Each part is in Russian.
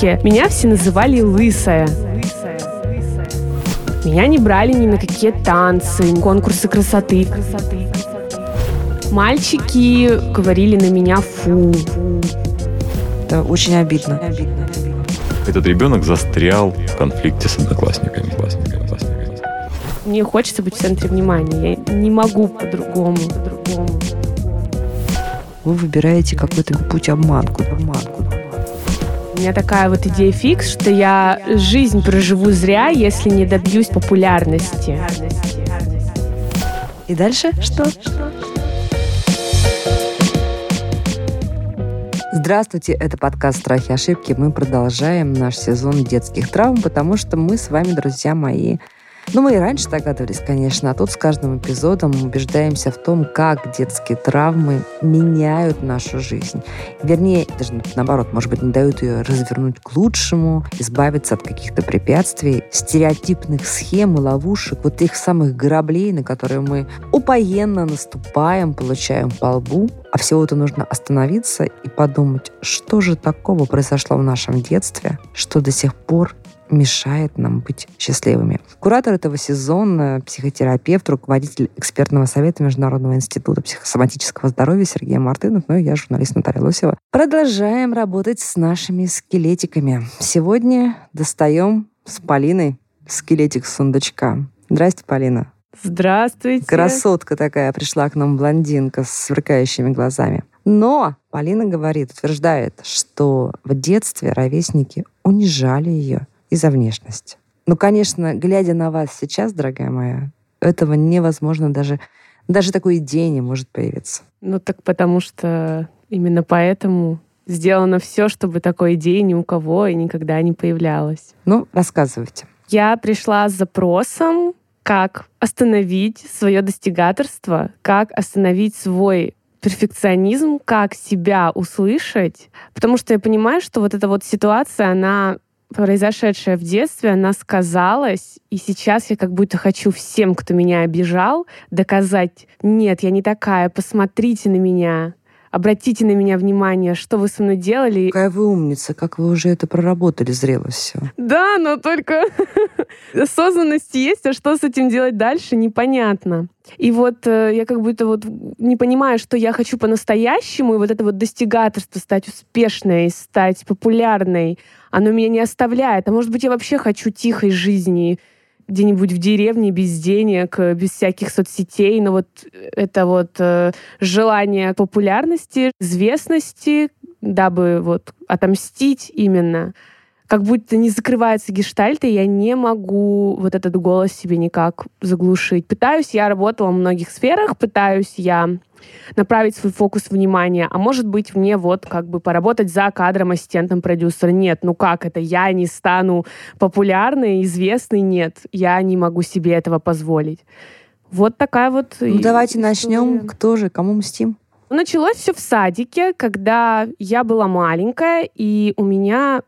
садике меня все называли лысая. Меня не брали ни на какие танцы, конкурсы красоты. Мальчики говорили на меня «фу». Это очень обидно. Этот ребенок застрял в конфликте с одноклассниками. Мне хочется быть в центре внимания. Я не могу по-другому. по-другому. Вы выбираете какой-то путь обманку. обманку. Меня такая вот идея фикс, что я жизнь проживу зря, если не добьюсь популярности. И дальше что? Здравствуйте, это подкаст «Страхи и ошибки». Мы продолжаем наш сезон детских травм, потому что мы с вами, друзья мои, ну, мы и раньше догадывались, конечно, а тут с каждым эпизодом мы убеждаемся в том, как детские травмы меняют нашу жизнь. Вернее, даже наоборот, может быть, не дают ее развернуть к лучшему, избавиться от каких-то препятствий, стереотипных схем и ловушек, вот тех самых граблей, на которые мы упоенно наступаем, получаем по лбу, а всего-то нужно остановиться и подумать, что же такого произошло в нашем детстве, что до сих пор мешает нам быть счастливыми. Куратор этого сезона, психотерапевт, руководитель экспертного совета Международного института психосоматического здоровья Сергей Мартынов, ну и я, журналист Наталья Лосева. Продолжаем работать с нашими скелетиками. Сегодня достаем с Полиной скелетик сундучка. Здрасте, Полина. Здравствуйте. Красотка такая пришла к нам, блондинка с сверкающими глазами. Но Полина говорит, утверждает, что в детстве ровесники унижали ее из-за внешности. Ну, конечно, глядя на вас сейчас, дорогая моя, этого невозможно даже, даже такой идеи не может появиться. Ну, так потому что именно поэтому сделано все, чтобы такой идеи ни у кого и никогда не появлялось. Ну, рассказывайте. Я пришла с запросом, как остановить свое достигаторство, как остановить свой перфекционизм, как себя услышать, потому что я понимаю, что вот эта вот ситуация, она произошедшее в детстве, она сказалась, и сейчас я как будто хочу всем, кто меня обижал, доказать, нет, я не такая, посмотрите на меня, обратите на меня внимание, что вы со мной делали. Какая вы умница, как вы уже это проработали, зрело все. Да, но только осознанность есть, а что с этим делать дальше, непонятно. И вот э, я как будто вот не понимаю, что я хочу по-настоящему, и вот это вот достигаторство, стать успешной, стать популярной, оно меня не оставляет. А может быть, я вообще хочу тихой жизни, где-нибудь в деревне без денег, без всяких соцсетей, но вот это вот э, желание популярности, известности, дабы вот отомстить именно как будто не закрывается гештальт, и я не могу вот этот голос себе никак заглушить. Пытаюсь, я работала в многих сферах, пытаюсь я направить свой фокус внимания, а может быть мне вот как бы поработать за кадром ассистентом продюсера. Нет, ну как это? Я не стану популярной, известной? Нет, я не могу себе этого позволить. Вот такая вот... Ну, давайте начнем. Кто же? Кому мстим? Началось все в садике, когда я была маленькая, и у меня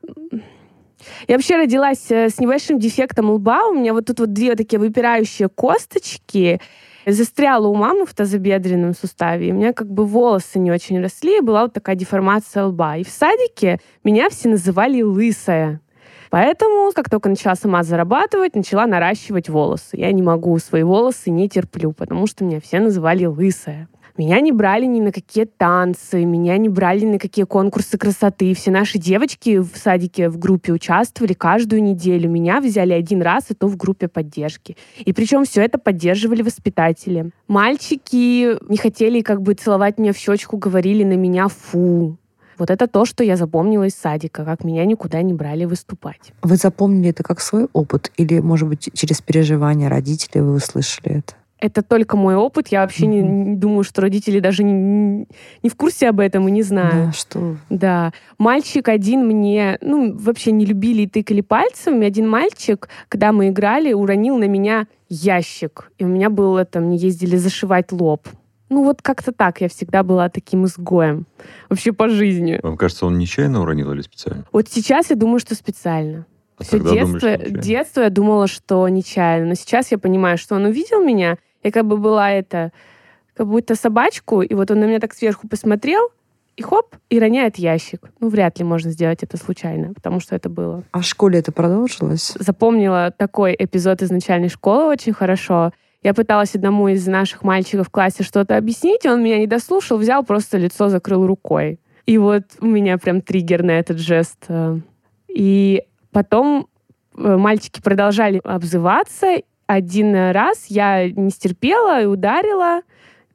я вообще родилась э, с небольшим дефектом лба. У меня вот тут вот две такие выпирающие косточки. Застряла у мамы в тазобедренном суставе. И у меня как бы волосы не очень росли, и была вот такая деформация лба. И в садике меня все называли лысая. Поэтому, как только начала сама зарабатывать, начала наращивать волосы. Я не могу свои волосы, не терплю, потому что меня все называли лысая. Меня не брали ни на какие танцы, меня не брали ни на какие конкурсы красоты. Все наши девочки в садике в группе участвовали каждую неделю. Меня взяли один раз, и то в группе поддержки. И причем все это поддерживали воспитатели. Мальчики не хотели как бы целовать меня в щечку, говорили на меня «фу». Вот это то, что я запомнила из садика, как меня никуда не брали выступать. Вы запомнили это как свой опыт? Или, может быть, через переживания родителей вы услышали это? Это только мой опыт. Я вообще mm-hmm. не, не думаю, что родители даже не, не в курсе об этом и не знают. Да, что? Да. Мальчик один мне, ну, вообще не любили и тыкали пальцем. И один мальчик, когда мы играли, уронил на меня ящик. И у меня было там, мне ездили зашивать лоб. Ну вот как-то так, я всегда была таким изгоем. Вообще по жизни. Вам кажется, он нечаянно уронил или специально? Вот сейчас я думаю, что специально. А Все детство, думали, детство я думала, что нечаянно. Но сейчас я понимаю, что он увидел меня, я как бы была это, как будто собачку, и вот он на меня так сверху посмотрел, и хоп, и роняет ящик. Ну, вряд ли можно сделать это случайно, потому что это было. А в школе это продолжилось? Запомнила такой эпизод из начальной школы очень хорошо. Я пыталась одному из наших мальчиков в классе что-то объяснить, он меня не дослушал, взял, просто лицо закрыл рукой. И вот у меня прям триггер на этот жест. И потом э, мальчики продолжали обзываться. Один раз я не стерпела и ударила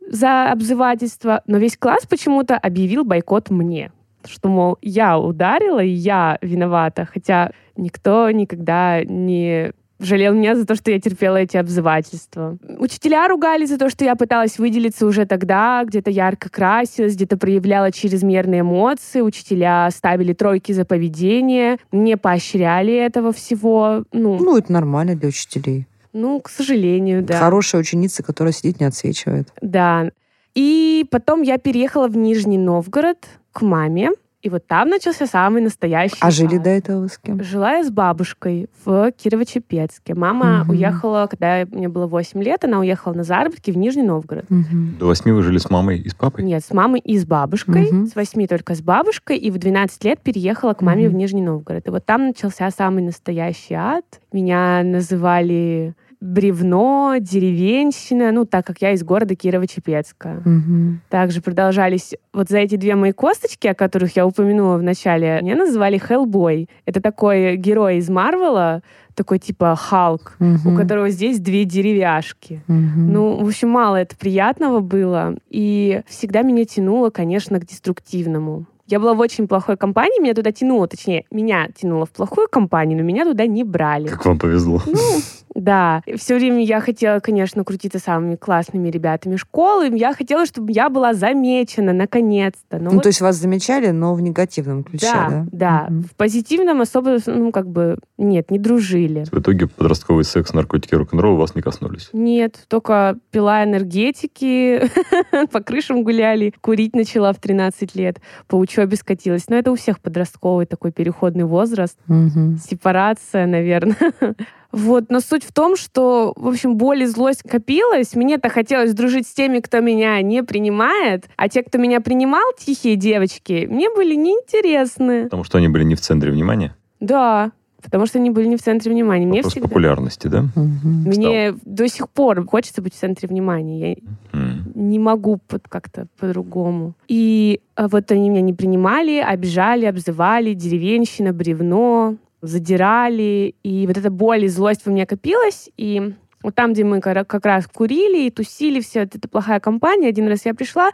за обзывательство, но весь класс почему-то объявил бойкот мне. Что, мол, я ударила, и я виновата. Хотя никто никогда не жалел меня за то, что я терпела эти обзывательства. Учителя ругали за то, что я пыталась выделиться уже тогда, где-то ярко красилась, где-то проявляла чрезмерные эмоции. Учителя ставили тройки за поведение, не поощряли этого всего. Ну, Ну, это нормально для учителей. Ну к сожалению, да. Хорошая ученица, которая сидит, не отсвечивает. Да. И потом я переехала в Нижний Новгород к маме. И вот там начался самый настоящий А жили до этого с кем? Жила я с бабушкой в Кирово-Чепецке. Мама Мгм. уехала, когда мне было 8 лет, она уехала на заработки в Нижний Новгород. Мгм. До восьми вы жили с мамой и с папой? Нет, с мамой и с бабушкой. Мгм. С 8 только с бабушкой. И в 12 лет переехала к маме Мгм. в Нижний Новгород. И вот там начался самый настоящий ад. Меня называли бревно, деревенщина, ну, так как я из города Кирово-Чепецка. Мгм. Также продолжались вот за эти две мои косточки, о которых я упомянула в начале, меня называли Хеллбой. Это такой герой из Марвела, такой типа Халк, у Мгм. которого здесь две деревяшки. Мгм. Ну, в общем, мало это приятного было. И всегда меня тянуло, конечно, к деструктивному. Я была в очень плохой компании, меня туда тянуло, точнее, меня тянуло в плохую компанию, но меня туда не брали. Как вам повезло. Ну, да. Все время я хотела, конечно, крутиться самыми классными ребятами школы. Я хотела, чтобы я была замечена, наконец-то. Но Ну, вот то есть вас замечали, но в негативном ключе, да, да? да. Мгм. В позитивном особо, ну, как бы, нет, не дружили. В итоге подростковый секс, наркотики, рок-н-ролл вас не коснулись. Нет, только пила энергетики, по крышам гуляли, курить начала в 13 лет, по учебе скатилась. Но это у всех подростковый такой переходный возраст, Мгм. сепарация, наверное. Вот, но суть в том, что, в общем, боль и злость копилась. Мне-то хотелось дружить с теми, кто меня не принимает, а те, кто меня принимал, тихие девочки, мне были неинтересны. Потому что они были не в центре внимания. Да, потому что они были не в центре внимания. Мне Вопрос всегда... популярности, да? Мгм. Мне до сих пор хочется быть в центре внимания. Я М. не могу под- как-то по-другому. И а, вот они меня не принимали, обижали, обзывали, деревенщина, бревно, задирали. И вот эта боль и злость во мне копилась. И вот там, где мы как раз курили и тусили, все вот эта плохая компания, один раз я пришла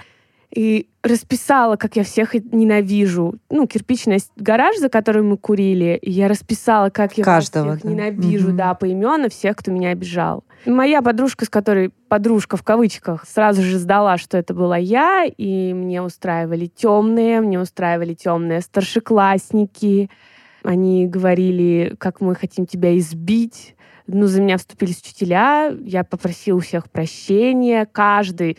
и расписала, как я всех ненавижу. Ну, кирпичный гараж, за который мы курили, и я расписала, как я Каждого, всех да? ненавижу, Мгм. да, поименно всех, кто меня обижал. Моя подружка, с которой подружка в кавычках, сразу же сдала, что это была я, и мне устраивали темные, мне устраивали темные старшеклассники. Они говорили, как мы хотим тебя избить. Ну, за меня вступились учителя, я попросила у всех прощения. Каждый,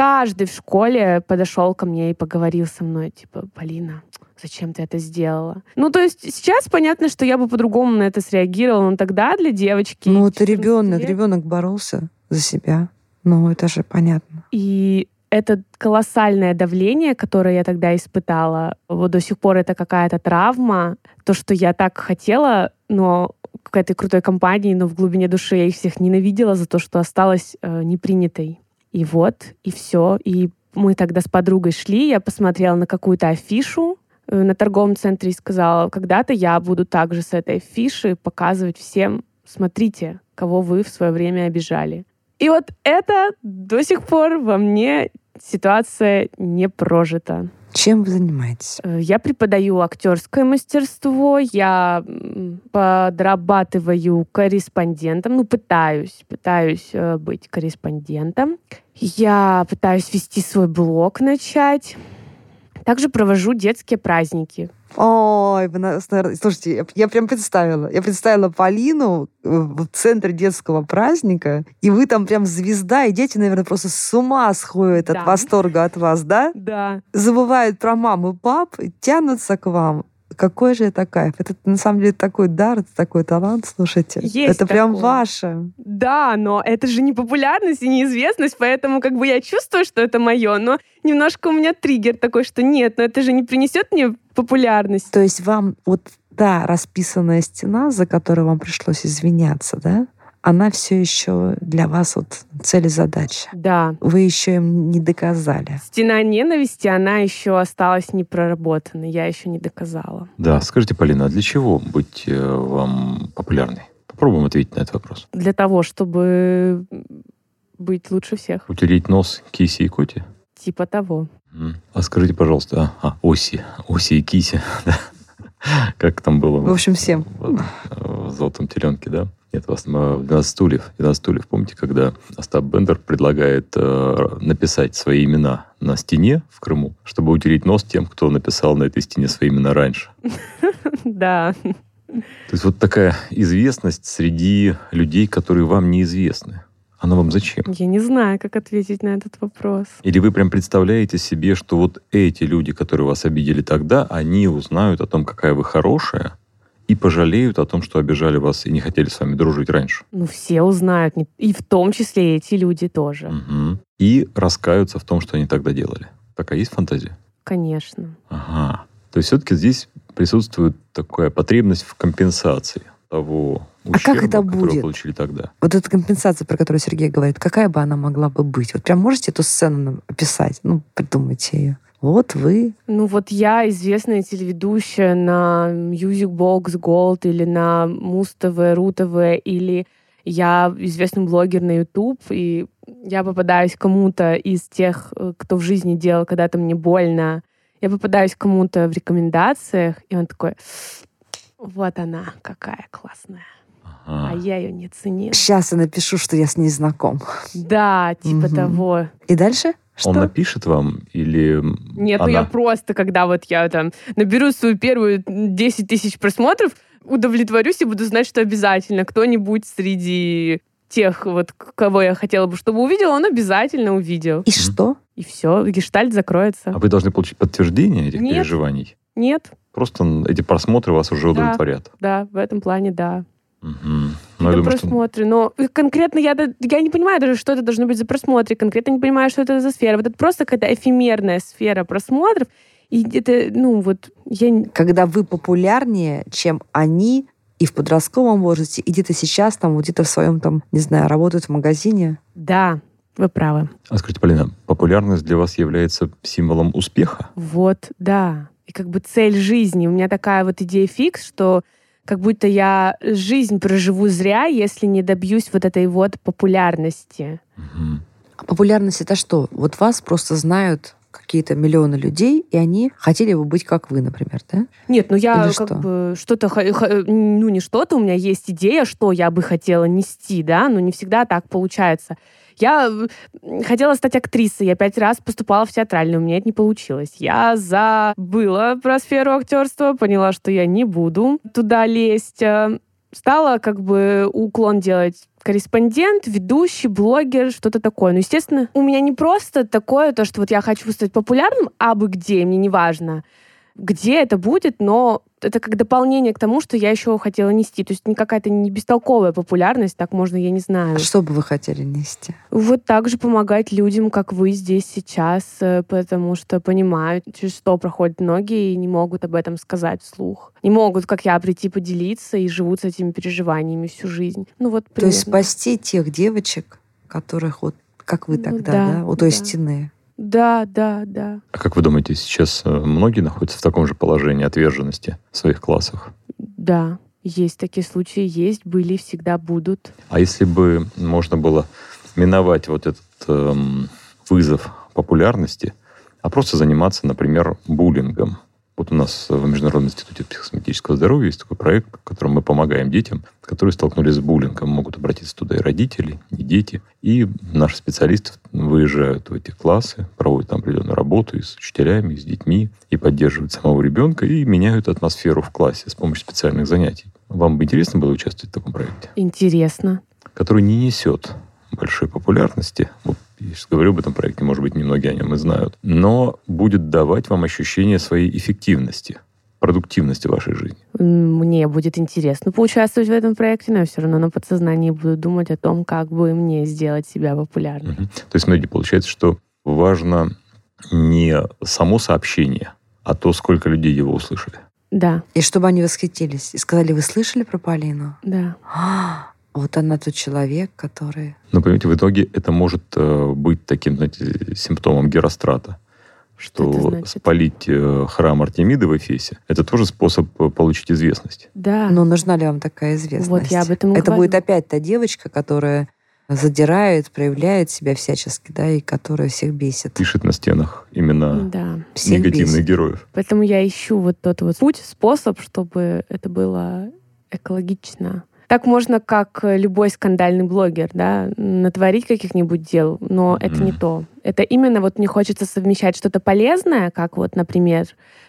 каждый в школе подошел ко мне и поговорил со мной, типа, Полина, зачем ты это сделала? Ну, то есть сейчас понятно, что я бы по-другому на это среагировала, но тогда для девочки... Ну, это 14 ребенок, лет- ребенок боролся за себя. Ну, это же понятно. И это колоссальное давление, которое я тогда испытала. Вот до сих пор это какая-то травма. То, что я так хотела, но к этой крутой компании, но в глубине души я их всех ненавидела за то, что осталась э, непринятой. И вот, и все. И мы тогда с подругой шли, я посмотрела на какую-то афишу э, на торговом центре и сказала, когда-то я буду также с этой афиши показывать всем, смотрите, кого вы в свое время обижали. И вот это до сих пор во мне ситуация не прожита. Чем вы занимаетесь? Э, Я преподаю актерское мастерство, я подрабатываю корреспондентом, ну, пытаюсь, пытаюсь э, быть корреспондентом. Я пытаюсь вести свой блог, начать. Также провожу детские праздники. Ой, вы нас, наверное- слушайте, я, я прям представила. Я представила Полину э, в центре детского праздника, и вы там прям звезда, и дети, наверное, просто с ума сходят Да. от восторга от вас, да? Да. Забывают про маму и пап, и тянутся к вам. Какой же это кайф. Это на самом деле такой дар, это такой талант, слушайте. Есть это прям такое. ваше. Да, но это же не популярность и неизвестность, поэтому как бы я чувствую, что это мое, но немножко у меня триггер такой, что нет, но это же не принесет мне популярность. То есть вам вот та расписанная стена, за которую вам пришлось извиняться, да, она все еще для вас вот цель и задача. Да. Вы еще им не доказали. Стена ненависти, она еще осталась не проработанной, я еще не доказала. Да, скажите, Полина, а для чего быть э, вам популярной? Попробуем ответить на этот вопрос. Для того, чтобы быть лучше всех. Утереть нос Кисе и Коте? Типа того. А скажите, пожалуйста, а, а, Оси, Оси и Кисе, да? Как там было? В общем, всем. В, в «Золотом теленке», да? Нет, вас э, 12 стульев. 12 стульев. Помните, когда Остап Бендер предлагает э, написать свои имена на стене в Крыму, чтобы утереть нос тем, кто написал на этой стене свои имена раньше? Да. То есть вот такая известность среди людей, которые вам неизвестны. Она вам зачем? Я не знаю, как ответить на этот вопрос. Или вы прям представляете себе, что вот эти люди, которые вас обидели тогда, они узнают о том, какая вы хорошая, и пожалеют о том, что обижали вас и не хотели с вами дружить раньше. Ну, все узнают, и в том числе эти люди тоже. Мгм. И раскаются в том, что они тогда делали. Такая есть фантазия? Конечно. Ага. То есть все-таки здесь присутствует такая потребность в компенсации того А как ущерба, это будет? получили тогда. Вот эта компенсация, про которую Сергей говорит, какая бы она могла бы быть? Вот прям можете эту сцену описать? Ну, придумайте ее. Вот вы. Ну вот я известная телеведущая на Music Box Gold или на Муз ТВ, Ру ТВ, или я известный блогер на YouTube, и я попадаюсь кому-то из тех, э, кто в жизни делал когда-то мне больно. Я попадаюсь кому-то в рекомендациях, и он такой, вот она, какая классная. А Ага. я ее не ценил. Сейчас я напишу, что я с ней знаком. Да, типа Мгм. того. И дальше? Что? Он напишет вам или Нет, ну она? я просто, когда вот я там наберу свою первую 10 тысяч просмотров, удовлетворюсь и буду знать, что обязательно кто-нибудь среди тех, вот, кого я хотела бы, чтобы увидел, он обязательно увидел. И что? И все, гештальт закроется. А вы должны получить подтверждение этих Нет. переживаний. Нет, Просто эти просмотры вас уже Да. удовлетворят. да, в этом плане, да. Мгм. Ну, это думаю, что просмотры. Но конкретно я, я не понимаю даже, что это должно быть за просмотры. Конкретно не понимаю, что это за сфера. Вот это просто какая-то эфемерная сфера просмотров. И это, ну, вот, я... Когда вы популярнее, чем они, и в подростковом возрасте, и где-то сейчас, там, где-то в своем, там, не знаю, работают в магазине. Да, вы правы. А скажите, Полина, популярность для вас является символом успеха? Вот, да. И как бы цель жизни. У меня такая вот идея фикс, что как будто я жизнь проживу зря, если не добьюсь вот этой вот популярности. А популярность это что? Вот вас просто знают какие-то миллионы людей, и они хотели бы быть как вы, например, да? Нет, ну я Или как что? бы что-то, ну не что-то, у меня есть идея, что я бы хотела нести, да, но не всегда так получается. Я хотела стать актрисой, я пять раз поступала в театральную, у меня это не получилось. Я забыла про сферу актерства, поняла, что я не буду туда лезть. Э, Стала как бы уклон делать корреспондент, ведущий, блогер, что-то такое. Ну, естественно, у меня не просто такое, то, что вот я хочу стать популярным, а бы где, мне не важно где это будет, но это как дополнение к тому, что я еще хотела нести. То есть не какая-то не бестолковая популярность, так можно, я не знаю. А что бы вы хотели нести? Вот так же помогать людям, как вы здесь сейчас, э, потому что понимают, через что проходят многие и не могут об этом сказать вслух. Не могут, как я, прийти поделиться и живут с этими переживаниями всю жизнь. Ну вот То есть примерно. спасти тех девочек, которых вот как вы Ну тогда, да, да, у той да. стены. Да, да, да. А как вы думаете, сейчас э, многие находятся в таком же положении отверженности в своих классах? Да, есть такие случаи, есть, были, всегда будут. А если бы можно было миновать вот этот эм, вызов популярности, а просто заниматься, например, буллингом? Вот у нас в Международном институте психосоматического здоровья есть такой проект, в котором мы помогаем детям, которые столкнулись с буллингом. Могут обратиться туда и родители, и дети. И наши специалисты выезжают в эти классы, проводят там определенную работу и с учителями, и с детьми, и поддерживают самого ребенка, и меняют атмосферу в классе с помощью специальных занятий. Вам бы интересно было участвовать в таком проекте? Интересно. который не несет большой популярности. Вот я сейчас говорю об этом проекте, может быть, немногие о нем и знают, но будет давать вам ощущение своей эффективности. продуктивности вашей жизни? Мне будет интересно поучаствовать в этом проекте, но я все равно на подсознании буду думать о том, как бы мне сделать себя популярной. Угу. То есть, смотрите, получается, что важно не само сообщение, а то, сколько людей его услышали. Да. И чтобы они восхитились. И сказали, вы слышали про Полину? Да. А, вот она тот человек, который... Но, понимаете, в итоге это может э, быть таким, знаете, симптомом Герострата что, что спалить э, храм Артемиды в Эфесе, это тоже способ э, получить известность. Да. Но нужна ли вам такая известность? Вот я об этом Это говорю. будет опять та девочка, которая задирает, проявляет себя всячески, да, и которая всех бесит. Пишет на стенах именно да. негативных бесит. героев. Поэтому я ищу вот тот вот путь, способ, чтобы это было экологично. Так можно, как любой скандальный блогер, да, натворить каких-нибудь дел, но mm. это не то. Это именно вот мне хочется совмещать что-то полезное, как вот, например,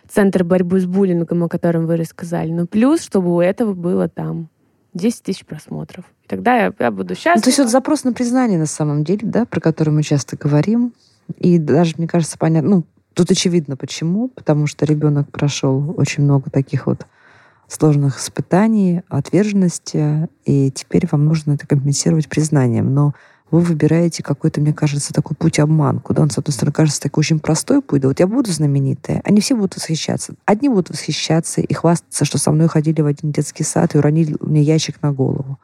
Центр борьбы с буллингом, о котором вы рассказали, но плюс, чтобы у этого было там 10 тысяч просмотров. И тогда я, я буду счастлива. Ну, то есть вот запрос на признание на самом деле, да, про который мы часто говорим. И даже, мне кажется, понятно, ну, тут очевидно почему, потому что ребенок прошел очень много таких вот сложных испытаний, отверженности, и теперь вам нужно это компенсировать признанием. Но вы выбираете какой-то, мне кажется, такой путь-обман, куда он, с одной стороны, кажется такой очень простой путь. Да вот я буду знаменитая, они все будут восхищаться. Одни будут восхищаться и хвастаться, что со мной ходили в один детский сад и уронили мне ящик на голову.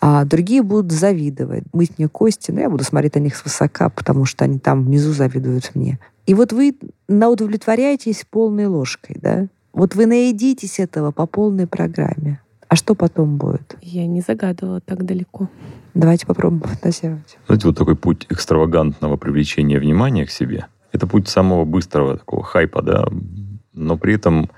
А другие будут завидовать, мыть мне кости, но я буду смотреть на них свысока, потому что они там внизу завидуют мне. И вот вы наудовлетворяетесь полной ложкой, да? Вот вы наедитесь этого по полной программе. А что потом будет? Я не загадывала так далеко. Давайте попробуем фантазировать. Знаете, вот такой путь экстравагантного привлечения внимания к себе. Это путь самого быстрого такого хайпа, да, но при этом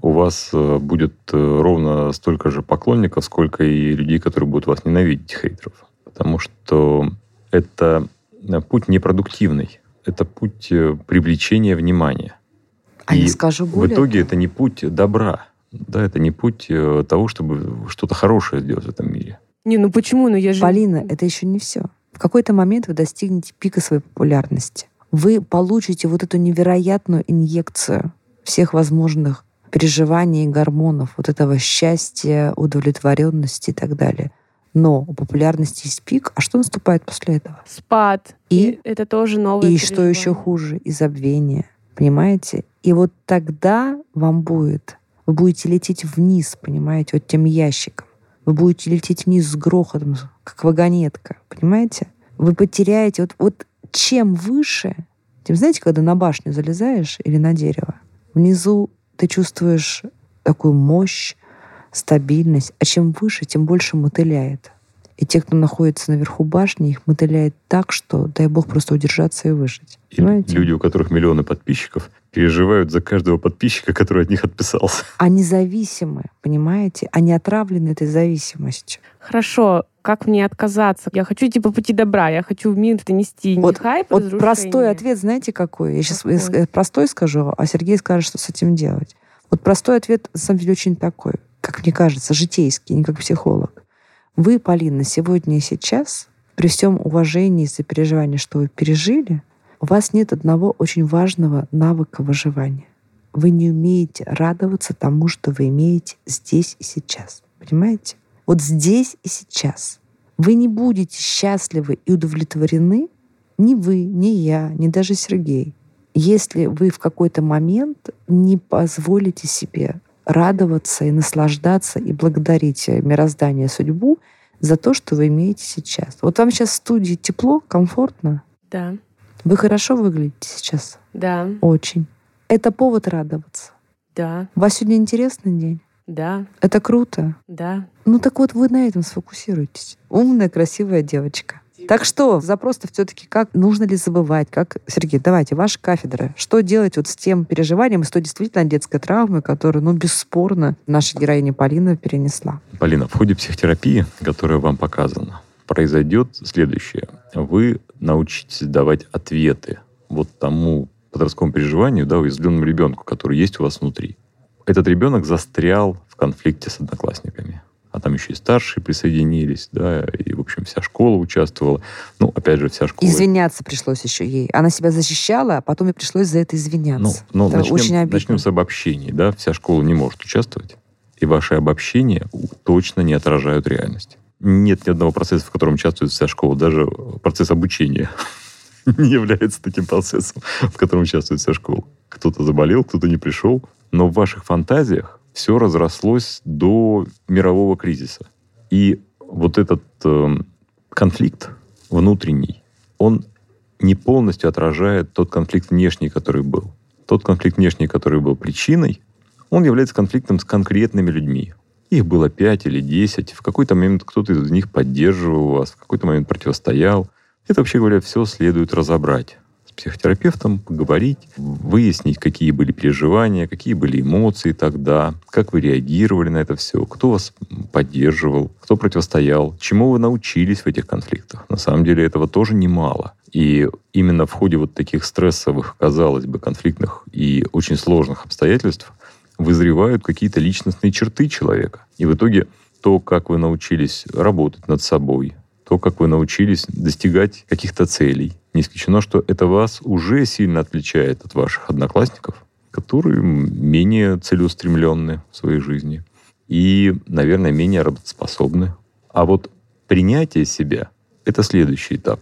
у вас э, будет э, ровно столько же поклонников, сколько и людей, которые будут вас ненавидеть, хейтеров. Потому что это э, путь непродуктивный. Это путь привлечения внимания. А и я скажу более в итоге это не путь добра. Да, это не путь э, того, чтобы что-то хорошее сделать в этом мире. Не, ну почему? Ну я же... Полина, это еще не все. В какой-то момент вы достигнете пика своей популярности. Вы получите вот эту невероятную инъекцию всех возможных переживаний и гормонов, вот этого счастья, удовлетворенности и так далее. Но у популярности есть пик, а что наступает после этого? Спад. И, и это тоже новое И что еще хуже? И забвение. Понимаете? И вот тогда вам будет, вы будете лететь вниз, понимаете, вот тем ящиком. Вы будете лететь вниз с грохотом, как вагонетка, понимаете? Вы потеряете, вот, вот чем выше, тем, знаете, когда на башню залезаешь или на дерево, внизу ты чувствуешь такую мощь, стабильность, а чем выше, тем больше мотыляет. И те, кто находится наверху башни, их мотыляет так, что дай бог просто удержаться и выжить. И Понимаете? люди, у которых миллионы подписчиков, переживают за каждого подписчика, который от них отписался. Они зависимы, понимаете? Они отравлены этой зависимостью. Хорошо, как мне отказаться? Я хочу идти по пути добра, я хочу в мир донести вот, не хайп, Вот простой ответ, знаете, какой? Я сейчас какой? простой скажу, а Сергей скажет, что с этим делать. Вот простой ответ, на самом деле, очень такой, как мне кажется, житейский, не как психолог. Вы, Полина, сегодня и сейчас, при всем уважении за переживания, что вы пережили, у вас нет одного очень важного навыка выживания. Вы не умеете радоваться тому, что вы имеете здесь и сейчас. Понимаете? Вот здесь и сейчас. Вы не будете счастливы и удовлетворены, ни вы, ни я, ни даже Сергей, если вы в какой-то момент не позволите себе радоваться и наслаждаться и благодарить мироздание, судьбу за то, что вы имеете сейчас. Вот вам сейчас в студии тепло, комфортно? Да. Вы хорошо выглядите сейчас? Да. Очень. Это повод радоваться. Да. У вас сегодня интересный день? Да. Это круто? Да. Ну так вот вы на этом сфокусируйтесь. Умная, красивая девочка. Так что, запрос-то все-таки как, нужно ли забывать, как, Сергей, давайте, ваша кафедра, что делать вот с тем переживанием, с той действительно детской травмой, которую, ну, бесспорно, наша героиня Полина перенесла? Полина, в ходе психотерапии, которая вам показана, произойдет следующее. Вы научитесь давать ответы вот тому подростковому переживанию, да, уязвленному ребенку, который есть у вас внутри. Этот ребенок застрял в конфликте с одноклассниками а там еще и старшие присоединились, да, и, в общем, вся школа участвовала. Ну, опять же, вся школа... Извиняться пришлось еще ей. Она себя защищала, а потом ей пришлось за это извиняться. Ну, ну это начнем, очень обидно. начнем с обобщений, да, вся школа не может участвовать, и ваши обобщения точно не отражают реальность. Нет ни одного процесса, в котором участвует вся школа, даже процесс обучения не является таким процессом, в котором участвует вся школа. Кто-то заболел, кто-то не пришел, но в ваших фантазиях все разрослось до мирового кризиса. И вот этот э, конфликт внутренний, он не полностью отражает тот конфликт внешний, который был. Тот конфликт внешний, который был причиной, он является конфликтом с конкретными людьми. Их было пять или десять. В какой-то момент кто-то из них поддерживал вас, в какой-то момент противостоял. Это, вообще говоря, все следует разобрать психотерапевтом, поговорить, выяснить, какие были переживания, какие были эмоции тогда, как вы реагировали на это все, кто вас поддерживал, кто противостоял, чему вы научились в этих конфликтах. На самом деле этого тоже немало. И именно в ходе вот таких стрессовых, казалось бы, конфликтных и очень сложных обстоятельств вызревают какие-то личностные черты человека. И в итоге то, как вы научились работать над собой, то, как вы научились достигать каких-то целей. Не исключено, что это вас уже сильно отличает от ваших одноклассников, которые менее целеустремленны в своей жизни и, наверное, менее работоспособны. А вот принятие себя — это следующий этап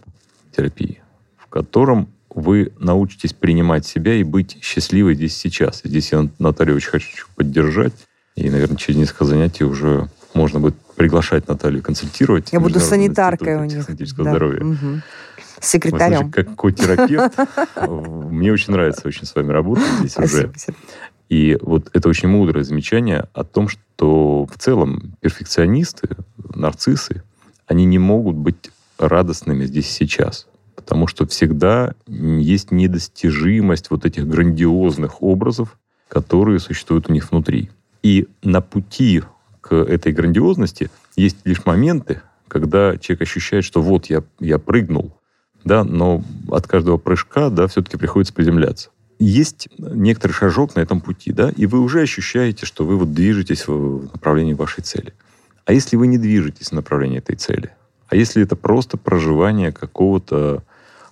терапии, в котором вы научитесь принимать себя и быть счастливой здесь сейчас. здесь я Наталью очень хочу поддержать. И, наверное, через несколько занятий уже можно будет приглашать Наталью консультировать. Я буду санитаркой у них. Да. здоровья. Угу. Секретарем. Как ко-терапевт. Мне очень нравится очень с вами работать здесь уже. И вот это очень мудрое замечание о том, что в целом перфекционисты, нарциссы, они не могут быть радостными здесь сейчас. Потому что всегда есть недостижимость вот этих грандиозных образов, которые существуют у них внутри. И на пути к этой грандиозности есть лишь моменты, когда человек ощущает, что вот я, я прыгнул, да, но от каждого прыжка, да, все-таки приходится приземляться. Есть некоторый шажок на этом пути, да, и вы уже ощущаете, что вы вот движетесь в направлении вашей цели. А если вы не движетесь в направлении этой цели? А если это просто проживание какого-то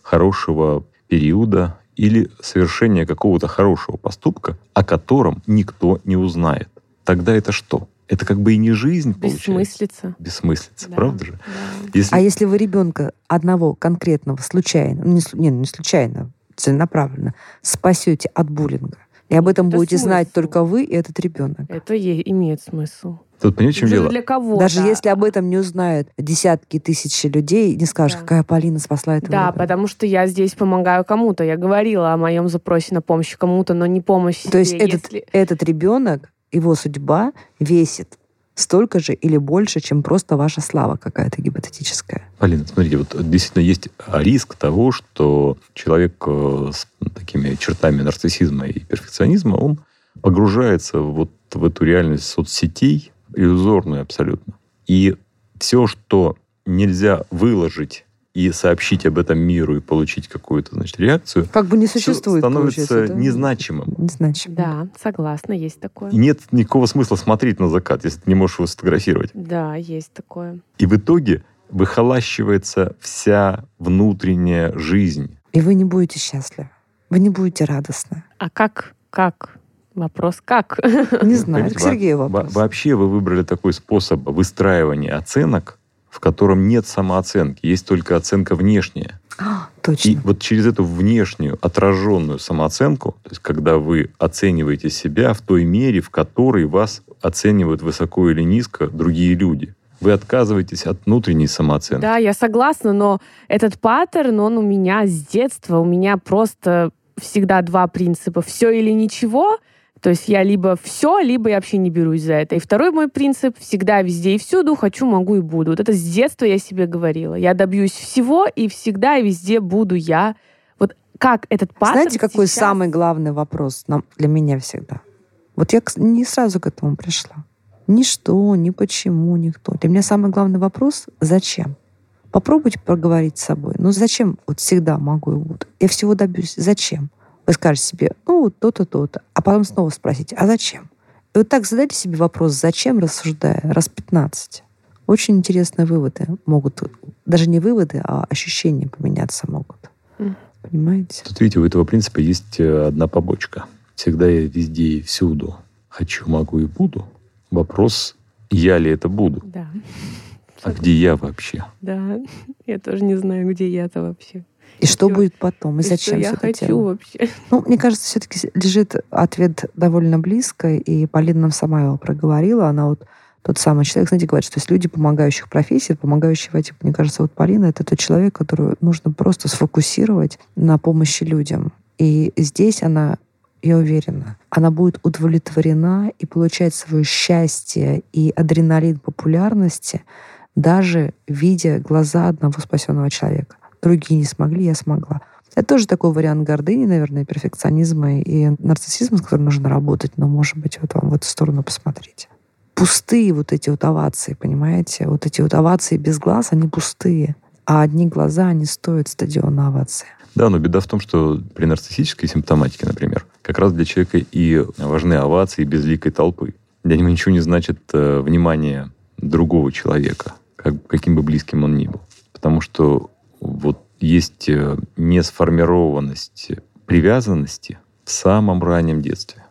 хорошего периода или совершение какого-то хорошего поступка, о котором никто не узнает? Тогда это что? это как бы и не жизнь получается. Бессмыслица. Бессмыслица, да. правда же? Да. Если... А если вы ребенка одного конкретного случайно, ну, не, не, не случайно, целенаправленно, спасете от буллинга, и об этом это будете смысл. знать только вы и этот ребенок. Это ей имеет смысл. Тут понимаете, в чем дело? Для кого? Даже если об этом не узнают десятки тысяч людей, не скажешь, да. какая Полина спасла этого Да, ребенка. потому что я здесь помогаю кому-то. Я говорила о моем запросе на помощь кому-то, но не помощь себе. То есть этот, если... этот ребенок его судьба весит столько же или больше, чем просто ваша слава какая-то гипотетическая. Полина, смотрите, вот действительно есть риск того, что человек э, с такими чертами нарциссизма и перфекционизма, он погружается вот в эту реальность соцсетей, иллюзорную абсолютно. И все, что нельзя выложить и сообщить об этом миру и получить какую-то значит, реакцию, как бы не существует, становится да? незначимым. Незначимым. Да, согласна, есть такое. И нет никакого смысла смотреть на закат, если ты не можешь его сфотографировать. Да, есть такое. И в итоге выхолащивается вся внутренняя жизнь. И вы не будете счастливы. Вы не будете радостны. А как? Как? Вопрос как? Не знаю. К Сергею вопрос. Вообще вы выбрали такой способ выстраивания оценок, в котором нет самооценки, есть только оценка внешняя. А, точно. И вот через эту внешнюю отраженную самооценку, то есть когда вы оцениваете себя в той мере, в которой вас оценивают высоко или низко другие люди, вы отказываетесь от внутренней самооценки. Да, я согласна, но этот паттерн, он у меня с детства, у меня просто всегда два принципа. Все или ничего — то есть я либо все, либо я вообще не берусь за это. И второй мой принцип — всегда, везде и всюду, хочу, могу и буду. Вот это с детства я себе говорила. Я добьюсь всего, и всегда и везде буду я. Вот как этот паттерн Знаете, какой сейчас... самый главный вопрос для меня всегда? Вот я не сразу к этому пришла. Ни что, ни почему, никто. Для меня самый главный вопрос — зачем? Попробуйте проговорить с собой. Ну зачем вот всегда могу и буду? Я всего добьюсь. Зачем? Вы скажете себе, ну, то-то, то-то. А потом снова спросите, а зачем? И вот так задайте себе вопрос, зачем, рассуждая, раз 15. Очень интересные выводы могут, даже не выводы, а ощущения поменяться могут. Mm. Понимаете? Тут, видите, у этого принципа есть э, одна побочка. Всегда я везде и всюду хочу, могу и буду. Вопрос, я ли это буду? Да. А где я вообще? Да, я тоже не знаю, где я-то вообще. И что будет потом, и, и зачем что я хочу вообще. Ну, мне кажется, все-таки лежит ответ довольно близко, и Полина нам сама его проговорила. Она вот тот самый человек, знаете, говорит, что есть люди помогающих профессий, помогающего типа. Мне кажется, вот Полина — это тот человек, которого нужно просто сфокусировать на помощи людям. И здесь она я уверена, она будет удовлетворена и получать свое счастье и адреналин популярности, даже видя глаза одного спасенного человека. Другие не смогли, я смогла. Это тоже такой вариант гордыни, наверное, перфекционизма и нарциссизма, с которым нужно работать, но, может быть, вот вам в эту сторону посмотрите. Пустые вот эти вот овации, понимаете? Вот эти вот овации без глаз, они пустые. А одни глаза, они стоят стадиона овации. Да, но беда в том, что при нарциссической симптоматике, например, как раз для человека и важны овации безликой толпы. Для него ничего не значит э, внимание другого человека, как, каким бы близким он ни был. Потому что вот есть э, несформированность привязанности в самом раннем детстве.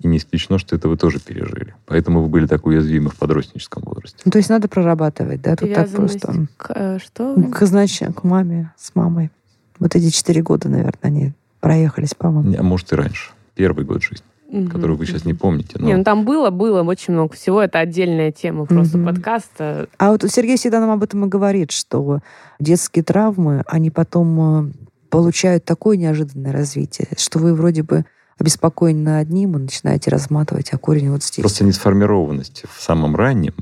И не исключено, что это вы тоже пережили. Поэтому вы были так уязвимы в подростническом возрасте. Ну, то есть надо прорабатывать, да? Тут так просто. К, э, что? К, значит, к маме, с мамой. Вот эти четыре года, наверное, они проехались, по-моему. А может и раньше. Первый год жизни угу. которую вы сейчас не помните. Но... Не, ну там было, было очень много всего. Это отдельная тема просто угу. подкаста. А вот Сергей всегда нам об этом и говорит, что детские травмы, они потом э, получают такое неожиданное развитие, что вы вроде бы обеспокоены одним и начинаете разматывать, а корень вот здесь. Просто несформированность в самом раннем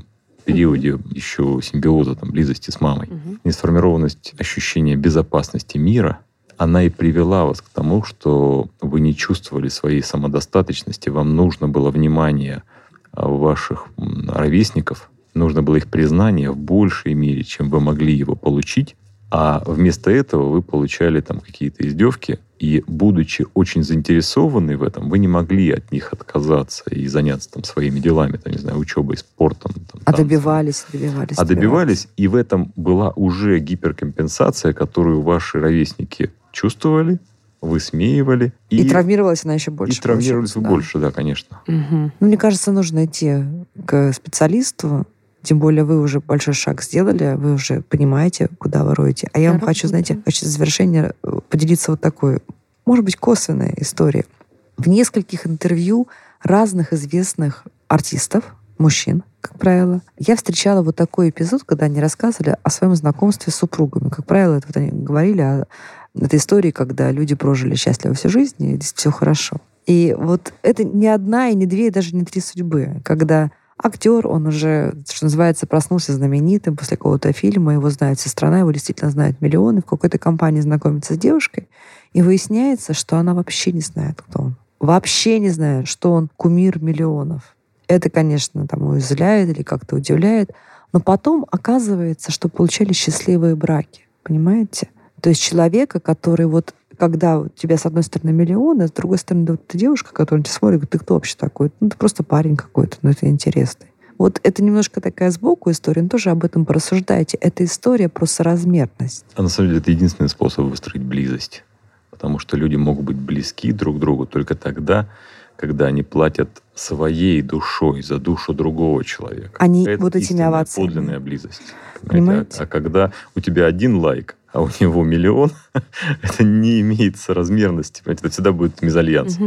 периоде mm еще симбиоза, там, близости с мамой, mm несформированность ощущения безопасности мира, она и привела вас к тому, что вы не чувствовали своей самодостаточности, вам нужно было внимание а, ваших ровесников, нужно было их признание в большей мере, чем вы могли его получить, а вместо этого вы получали там какие-то издевки, и будучи очень заинтересованы в этом, вы не могли от них отказаться и заняться там своими делами, там, не знаю, учебой, спортом. Там, а добивались, добивались. А добивались, и в этом была уже гиперкомпенсация, которую ваши ровесники чувствовали, высмеивали. И, и травмировалась она еще больше. И травмировались вы да. больше, да, конечно. Угу. Ну, мне кажется, нужно идти к специалисту, тем более вы уже большой шаг сделали, вы уже понимаете, куда вы роете. А я вам хочу, знаете, хочу в завершение э, поделиться вот такой, может быть, косвенной историей. В нескольких интервью разных известных артистов, мужчин, как правило, я встречала вот такой эпизод, когда они рассказывали о своем знакомстве с супругами. Как правило, это вот они говорили о этой истории, когда люди прожили счастливо всю жизнь, и здесь все хорошо. И вот это не одна, и не две, и даже не три судьбы, когда актер, он уже, что называется, проснулся знаменитым после какого-то фильма, его знает вся страна, его действительно знают миллионы, в какой-то компании знакомится с девушкой, и выясняется, что она вообще не знает, кто он. Вообще не знает, что он кумир миллионов. Это, конечно, там уязвляет или как-то удивляет, но потом оказывается, что получали счастливые браки. Понимаете? То есть человека, который вот когда у тебя с одной стороны миллион, а с другой стороны вот эта девушка, которая тебя смотрит, говорит, ты кто вообще такой? Ну, ты просто парень какой-то, но ну, это интересный. Вот это немножко такая сбоку история, но тоже об этом порассуждайте. Это история про соразмерность. А на самом деле это единственный способ выстроить близость. Потому что люди могут быть близки друг к другу только тогда, когда они платят своей душой за душу другого человека. Они это вот этими овациями. подлинная близость. Понимаете? А, а когда у тебя один лайк, а у него миллион, это не имеет соразмерности. Это всегда будет мезальянс.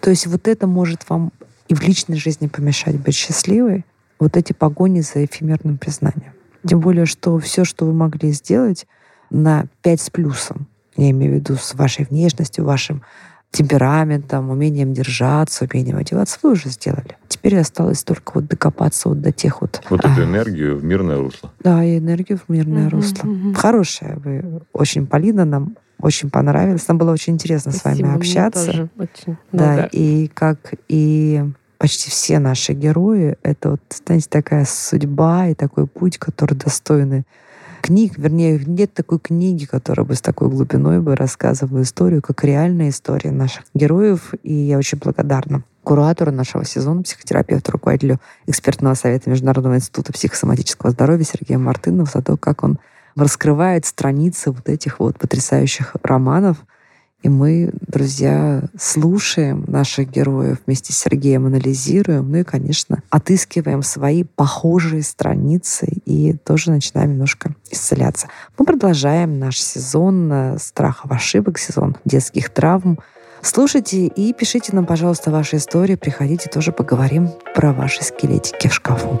То есть вот это может вам и в личной жизни помешать быть счастливой, вот эти погони за эфемерным признанием. Тем более, что все, что вы могли сделать на 5 с плюсом, я имею в виду с вашей внешностью, вашим темпераментом, умением держаться, умением одеваться, вы уже сделали. Теперь осталось только вот докопаться вот до тех вот... Вот эту энергию в мирное русло. Да, и энергию в мирное mm-hmm, русло. Mm-hmm. Хорошая вы. Очень, Полина, нам очень понравилось. Нам было очень интересно Спасибо, с вами общаться. Мне тоже очень. Да, ну, да, и как и почти все наши герои, это вот, знаете, такая судьба и такой путь, который достойны книг, вернее, нет такой книги, которая бы с такой глубиной бы рассказывала историю, как реальная история наших героев, и я очень благодарна куратору нашего сезона, психотерапевту, руководителю экспертного совета Международного института психосоматического здоровья Сергею Мартынову за то, как он раскрывает страницы вот этих вот потрясающих романов. И мы, друзья, слушаем наших героев вместе с Сергеем, анализируем, ну и, конечно, отыскиваем свои похожие страницы и тоже начинаем немножко исцеляться. Мы продолжаем наш сезон э, страхов ошибок, сезон детских травм. Слушайте и пишите нам, пожалуйста, ваши истории. Приходите, тоже поговорим про ваши скелетики в шкафу.